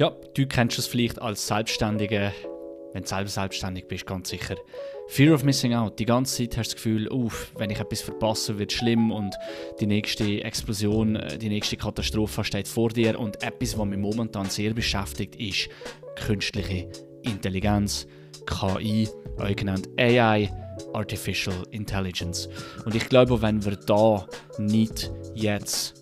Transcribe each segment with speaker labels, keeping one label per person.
Speaker 1: Ja, du kennst es vielleicht als Selbstständige, wenn du selber selbstständig bist, ganz sicher. Fear of Missing Out. Die ganze Zeit hast du das Gefühl, uff, wenn ich etwas verpasse, wird es schlimm und die nächste Explosion, äh, die nächste Katastrophe steht vor dir. Und etwas, was mich momentan sehr beschäftigt, ist künstliche Intelligenz, KI, auch genannt AI, Artificial Intelligence. Und ich glaube, wenn wir da nicht jetzt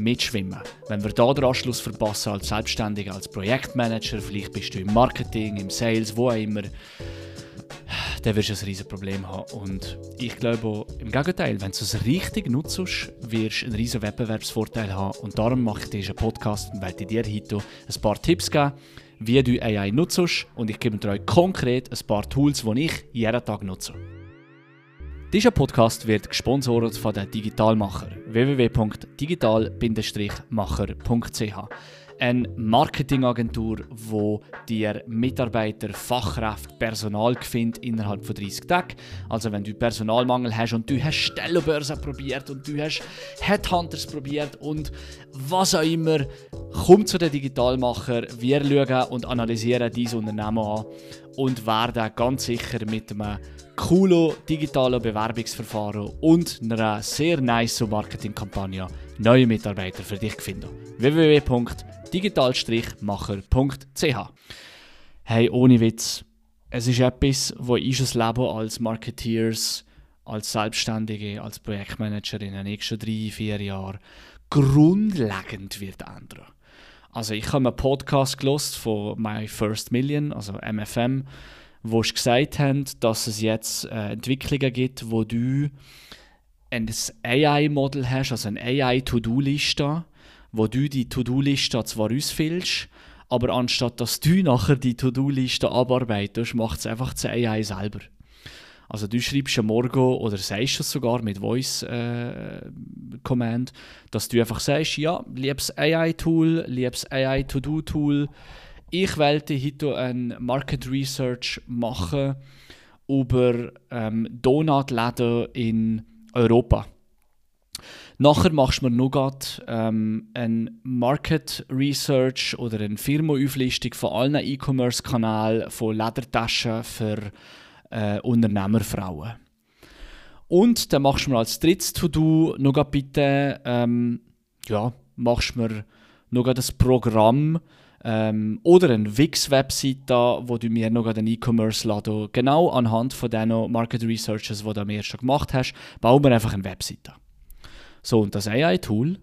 Speaker 1: mitschwimmen. Wenn wir da den Anschluss verpassen als Selbstständiger, als Projektmanager, vielleicht bist du im Marketing, im Sales, wo auch immer, dann wirst du ein riesiges Problem haben. Und ich glaube im Gegenteil, wenn du es richtig nutzt, wirst du einen riesigen Wettbewerbsvorteil haben. Und darum mache ich diesen Podcast und werde dir heute ein paar Tipps geben, wie du AI nutzt. Und ich gebe dir konkret ein paar Tools, die ich jeden Tag nutze. Dieser Podcast wird gesponsert von den Digitalmacher www.digital-macher.ch eine Marketingagentur, wo dir Mitarbeiter, Fachkräfte, Personal findet innerhalb von 30 Tagen. Also wenn du Personalmangel hast und du hast Stellenbörsen probiert und du hast Headhunters probiert und was auch immer, komm zu den Digitalmacher. Wir schauen und analysieren dieses Unternehmen an und werden ganz sicher mit einem coolen digitalen Bewerbungsverfahren und einer sehr nice Marketingkampagne neue Mitarbeiter für dich finden. www.digital-macher.ch Hey, ohne Witz, es ist etwas, wo unser Leben als Marketeers, als Selbstständige, als Projektmanager in den nächsten drei, vier Jahren grundlegend wird ändern. Also ich habe einen Podcast gelost von My First Million, also MFM, wo sie gesagt haben, dass es jetzt äh, Entwicklungen gibt, wo du ein AI-Model hast, also eine AI-To-Do-Liste, wo du die To-Do-Liste zwar ausfüllst, aber anstatt dass du nachher die To-Do-Liste abarbeitest, macht es einfach das AI selber. Also du schreibst am Morgen oder sagst es sogar mit Voice äh, Command, dass du einfach sagst, ja, liebes AI-Tool, liebes AI-To-Do-Tool, ich wollte heute ein Market Research machen über ähm, Donutläden in Europa. Nachher machst du mir noch ähm, ein Market Research oder eine Firmenauflistung von allen E-Commerce-Kanälen von Ledertaschen für äh, Unternehmerfrauen. Und dann machst du mir als drittes To-Do noch bitte, ähm, ja, machst mir noch das Programm ähm, oder eine Wix-Webseite, wo du mir noch einen E-Commerce-Laden genau anhand von den Market Researches, die du mir schon gemacht hast, bauen wir einfach eine Webseite. So, und das AI-Tool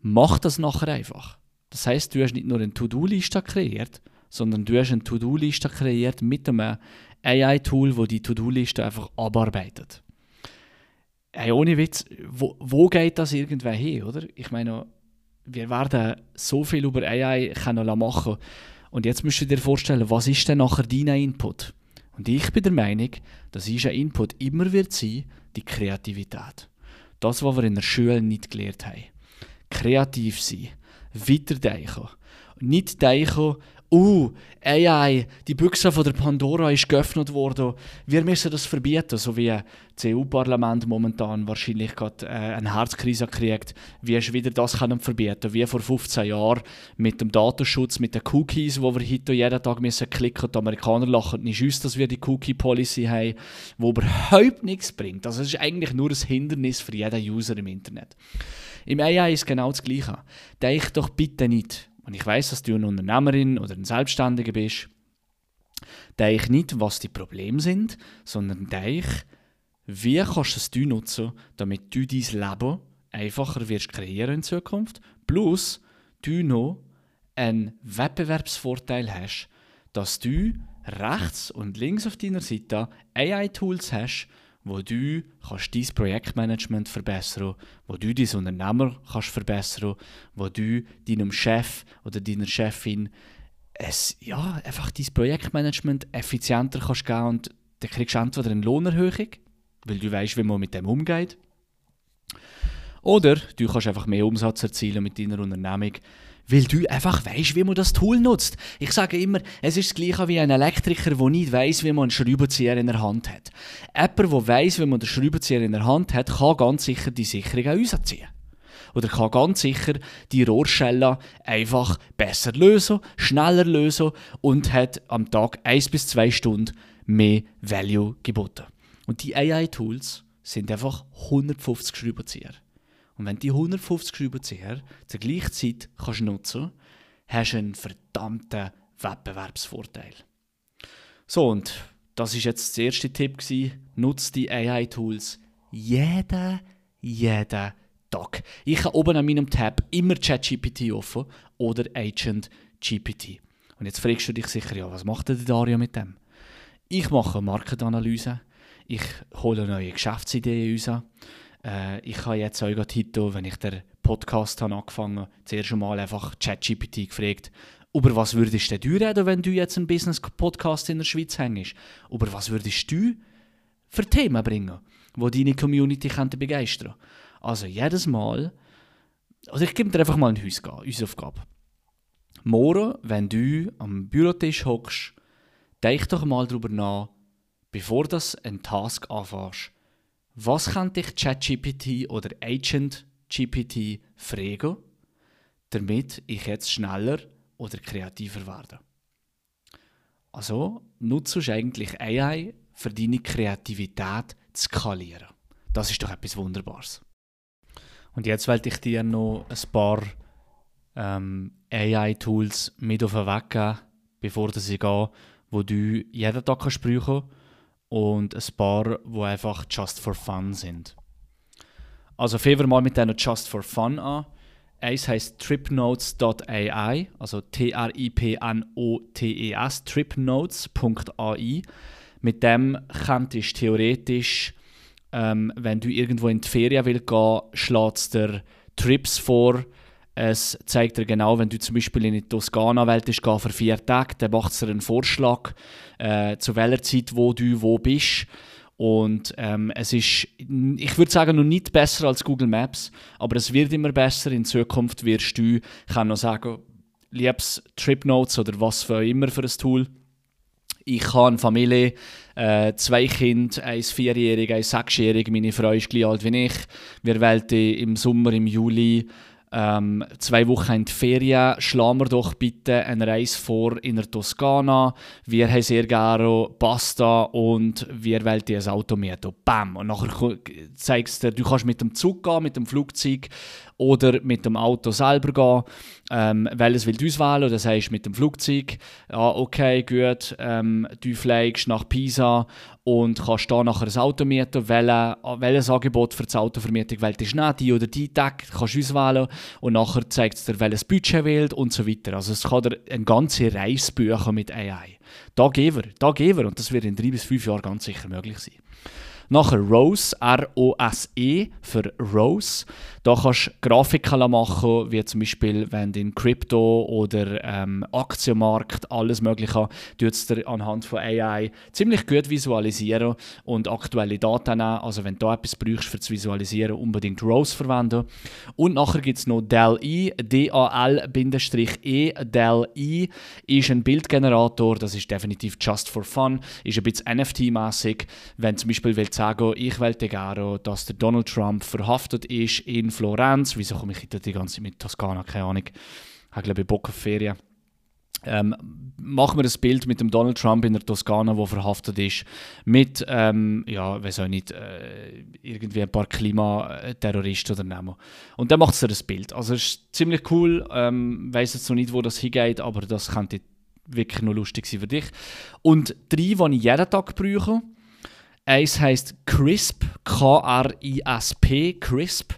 Speaker 1: macht das nachher einfach. Das heißt, du hast nicht nur eine To-Do-Liste kreiert, sondern du hast eine To-Do-Liste kreiert mit einem AI-Tool, wo die To-Do-Liste einfach abarbeitet. Hey, ohne Witz, wo, wo geht das irgendwann hin, oder? Ich meine, wir werden so viel über AI können machen und jetzt musst du dir vorstellen, was ist denn nachher dein Input? Und ich bin der Meinung, dass unser Input immer wird sein, die Kreativität. Das, was wir in der Schule nicht gelernt haben. Kreativ sein, weiterdenken. Nicht denken, uh, AI, die Büchse von der Pandora ist geöffnet worden, wir müssen das verbieten, so wie das EU-Parlament momentan wahrscheinlich gerade äh, eine Herzkrise kriegt, wie es wieder das können verbieten, wie vor 15 Jahren mit dem Datenschutz, mit den Cookies, wo wir heute jeden Tag müssen klicken, die Amerikaner lachen nicht uns, dass wir die Cookie-Policy haben, wo überhaupt nichts bringt. Also es ist eigentlich nur ein Hindernis für jeden User im Internet. Im AI ist genau das Gleiche. Denk doch bitte nicht, und ich weiß, dass du eine Unternehmerin oder ein Selbstständiger bist, denke nicht, was die Probleme sind, sondern denke, wie kannst du es nutzen, damit du dein Leben einfacher wirst kreieren in Zukunft, plus du noch einen Wettbewerbsvorteil hast, dass du rechts und links auf deiner Seite AI-Tools hast, wo du kannst dein Projektmanagement verbessern, wo du dein Unternehmer kannst verbessern, wo du deinem Chef oder deiner Chefin es, ja, einfach dein Projektmanagement effizienter kannst geben und dann kriegst du entweder eine Lohnerhöhung, weil du weißt, wie man mit dem umgeht, oder du kannst einfach mehr Umsatz erzielen mit deiner Unternehmung, weil du einfach weißt, wie man das Tool nutzt. Ich sage immer, es ist das gleiche wie ein Elektriker, der nicht weiß, wie man einen Schraubenzieher in der Hand hat. Jemand, der weiß, wie man den Schraubenzieher in der Hand hat, kann ganz sicher die Sicherung auch rausziehen. oder kann ganz sicher die Rohrschelle einfach besser lösen, schneller lösen und hat am Tag 1 bis 2 Stunden mehr Value geboten. Und die AI-Tools sind einfach 150 Schraubenzieher. Und wenn die 150 Schraubenzieher zur gleichen Zeit kannst nutzen hast du einen verdammten Wettbewerbsvorteil. So, und das ist jetzt der erste Tipp. Nutze die AI-Tools jeden, jeden Tag. Ich habe oben an meinem Tab immer ChatGPT offen oder Agent GPT. Und jetzt fragst du dich sicher, ja, was macht der Dario mit dem? Ich mache Markenanalyse, ich hole neue Geschäftsideen raus. Äh, ich habe jetzt auch heute, wenn ich den Podcast habe angefangen habe, zuerst einmal einfach ChatGPT gefragt, über was würdest du reden, wenn du jetzt einen Business-Podcast in der Schweiz hängst? Über was würdest du für Themen bringen, die deine Community könnte begeistern Also jedes Mal, also ich gebe dir einfach mal eine Hausaufgabe. Morgen, wenn du am Bürotisch hockst, denk doch mal darüber nach, bevor du einen Task anfängst, was kann dich ChatGPT oder Agent GPT fragen, damit ich jetzt schneller oder kreativer werde. Also nutzt du eigentlich AI für deine Kreativität zu skalieren. Das ist doch etwas Wunderbares. Und jetzt wollte ich dir noch ein paar ähm, AI-Tools mit auf den Weg geben, bevor sie gehen, wo du jeden Tag kannst brauchen und ein paar, wo einfach just for fun sind. Also fangen wir mal mit denen just for fun an. Eins heißt tripnotes.ai, also T-R-I-P-N-O-T-E-S, tripnotes.ai. Mit dem könntest du theoretisch, ähm, wenn du irgendwo in die Ferien willst gehen, es dir Trips vor, es zeigt dir genau, wenn du zum Beispiel in die Toskana gehen für vier Tage, dann macht es dir einen Vorschlag, äh, zu welcher Zeit wo du wo bist. Und ähm, es ist, ich würde sagen, noch nicht besser als Google Maps, aber es wird immer besser. In Zukunft wirst du, ich kann noch sagen, liebes Trip Notes oder was für immer für ein Tool. Ich habe eine Familie, äh, zwei Kinder, ein Vierjähriger, ein Sechsjähriger. Meine Frau ist gleich alt wie ich. Wir wollten im Sommer, im Juli, ähm, zwei Wochen in die Ferien, schlagen wir doch bitte eine Reise vor in der Toskana. Wir haben sehr gerne Pasta und wir wollen ein Auto mieten. Bam! Und nachher zeigst du, du kannst mit dem Zug gehen, mit dem Flugzeug oder mit dem Auto selber gehen. Ähm, welches willst du auswählen? Oder sagst mit dem Flugzeug, ja, okay, gut, ähm, du fliegst nach Pisa und kannst da nachher ein Auto mieten. Welche, welches Angebot für die Autovermietung wählst du nicht? Die oder die Tag kannst du auswählen und nachher zeigt es dir, welches Budget wählt und so weiter. Also es kann dir eine ganze Reise buchen mit AI. Da gehen wir, da gehen wir und das wird in drei bis fünf Jahren ganz sicher möglich sein. Nachher Rose, R-O-S-E für Rose. Da kannst du Grafiken machen, wie zum Beispiel, wenn du in Krypto oder ähm, Aktienmarkt alles Mögliche es dir anhand von AI ziemlich gut visualisieren und aktuelle Daten nehmen. Also wenn du etwas brauchst für das Visualisieren, unbedingt Rose verwenden. Und nachher gibt es noch DAL-E, D-A-L-E. DAL-E ist ein Bildgenerator, das ist definitiv just for fun, ist ein bisschen NFT-mäßig. Wenn zum Beispiel willst sagen, ich wollte gerne, dass der Donald Trump verhaftet ist in Florenz. Wieso komme ich die ganze Zeit mit Toskana? Keine Ahnung. Ich habe, glaube ich, Bock auf Ferien. Ähm, machen wir ein Bild mit dem Donald Trump in der Toskana, wo verhaftet ist, mit, ähm, ja, weiß auch nicht, äh, irgendwie ein paar Klimaterroristen oder Nemo. Und dann macht es ein Bild. Also es ist ziemlich cool, ähm, weiß jetzt noch nicht, wo das hingeht, aber das könnte wirklich noch lustig sein für dich. Und drei, die ich jeden Tag brauche, Eins heißt Crisp, K-R-I-S-P, Crisp.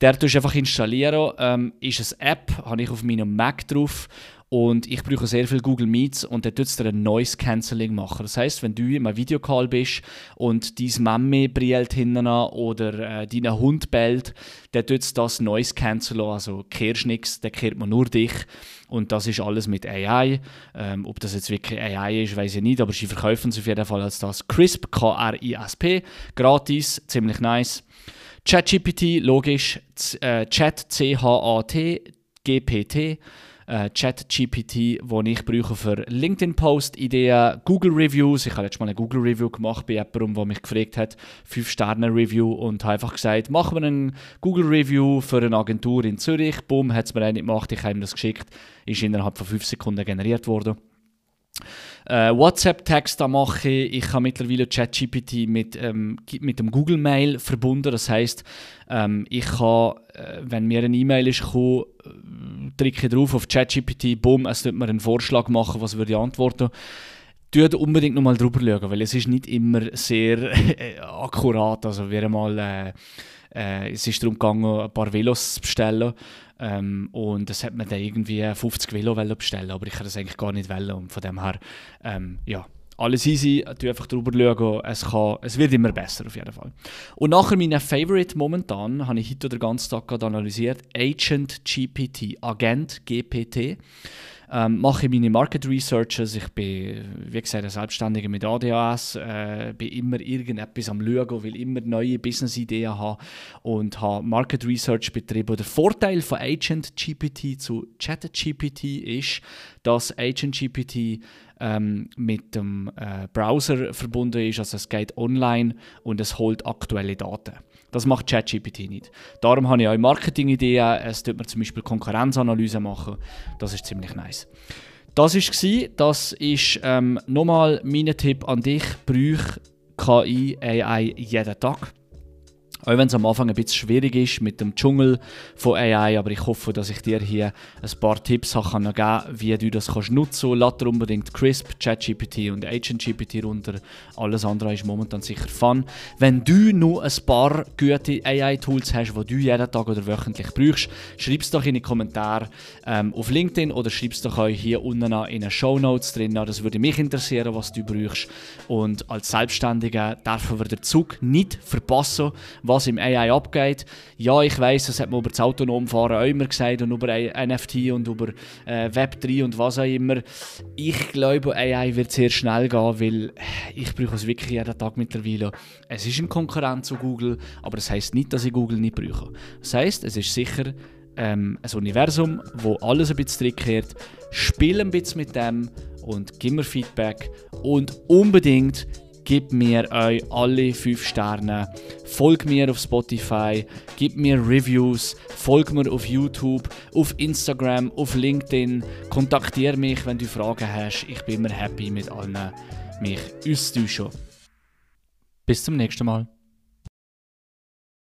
Speaker 1: Der tust du einfach installieren. Ähm, ist eine App, habe ich auf meinem Mac drauf und ich brauche sehr viel Google Meets und der tut dir ein Noise Cancelling machen. Das heißt, wenn du in einem Videocall bist und dein Mami brillt hinten oder äh, dein Hund bellt, dann tut das Noise Canceln, also kehrst nichts, dann kehrt man nur dich. Und das ist alles mit AI. Ähm, ob das jetzt wirklich AI ist, weiß ich nicht, aber sie verkaufen es auf jeden Fall als das. CRISP, K-R-I-S-P, gratis, ziemlich nice. ChatGPT, logisch, äh, Chat, C-H-A-T, GPT. Äh, ChatGPT, wo ich brauche für LinkedIn-Post-Ideen, Google-Reviews. Ich habe letztes Mal eine Google-Review gemacht bei jemandem, der mich gefragt hat, 5-Sterne-Review und habe einfach gesagt, machen wir einen Google-Review für eine Agentur in Zürich. Bumm, hat es mir eine gemacht, ich habe ihm das geschickt, ist innerhalb von 5 Sekunden generiert worden. Äh, WhatsApp-Text mache ich. Habe mittlerweile ChatGPT mit, ähm, mit dem Google Mail verbunden. Das heißt, ähm, ich kann, äh, wenn mir eine E-Mail ist gekommen, äh, drücke drauf auf ChatGPT, bumm, es wird mir einen Vorschlag machen, was würde ich antworten. Tut unbedingt nochmal drüber schauen, weil es ist nicht immer sehr äh, akkurat. Also wir mal, äh, äh, es ist darum gegangen, ein paar Velos zu bestellen. Ähm, und das hat man dann irgendwie 50 Velo bestellen, aber ich kann das eigentlich gar nicht wollen. Und von dem her, ähm, ja, alles easy, du einfach drüber schauen, es, kann, es wird immer besser auf jeden Fall. Und nachher mein Favorite momentan, habe ich heute den ganzen Tag analysiert, Agent GPT, Agent GPT ähm, mache ich meine Market Researches. Ich bin, wie gesagt, ein Selbstständiger mit ADHS, äh, bin immer irgendetwas am Schauen, will immer neue Business-Ideen haben und habe Market Research betrieben. Der Vorteil von Agent GPT zu Chat GPT ist, dass Agent GPT ähm, mit dem äh, Browser verbunden ist, also es geht online und es holt aktuelle Daten. Das macht ChatGPT nicht. Darum habe ich auch Marketing-Ideen. Es tut mir zum Beispiel Konkurrenzanalyse machen. Das ist ziemlich nice. Das war Das ist ähm, nochmal mein Tipp an dich. Brüch KI, AI jeden Tag. Auch wenn es am Anfang ein bisschen schwierig ist mit dem Dschungel von AI, aber ich hoffe, dass ich dir hier ein paar Tipps kann geben kann, wie du das kannst nutzen kannst. Lade unbedingt CRISP, ChatGPT und AgentGPT runter. Alles andere ist momentan sicher fun. Wenn du nur ein paar gute AI-Tools hast, die du jeden Tag oder wöchentlich brauchst, schreib es doch in die Kommentare ähm, auf LinkedIn oder schreib es doch auch hier unten in den Show Notes drin. Das würde mich interessieren, was du brauchst. Und als Selbstständiger dürfen wir den Zug nicht verpassen, was im AI abgeht. Ja, ich weiß, das hat man über das Autonomfahren auch immer gesagt und über NFT und über äh, Web3 und was auch immer. Ich glaube, AI wird sehr schnell gehen, weil ich brauche es wirklich jeden Tag mittlerweile. Es ist ein Konkurrent zu Google, aber das heißt nicht, dass ich Google nicht brauche. Das heißt, es ist sicher ähm, ein Universum, wo alles ein bisschen kehrt. Spiel ein bisschen mit dem und gib mir Feedback und unbedingt Gib mir euch alle 5 Sterne. Folg mir auf Spotify. Gib mir Reviews. Folg mir auf YouTube, auf Instagram, auf LinkedIn. Kontaktiere mich, wenn du Fragen hast. Ich bin immer happy mit allen mich auszutauschen. Bis zum nächsten Mal.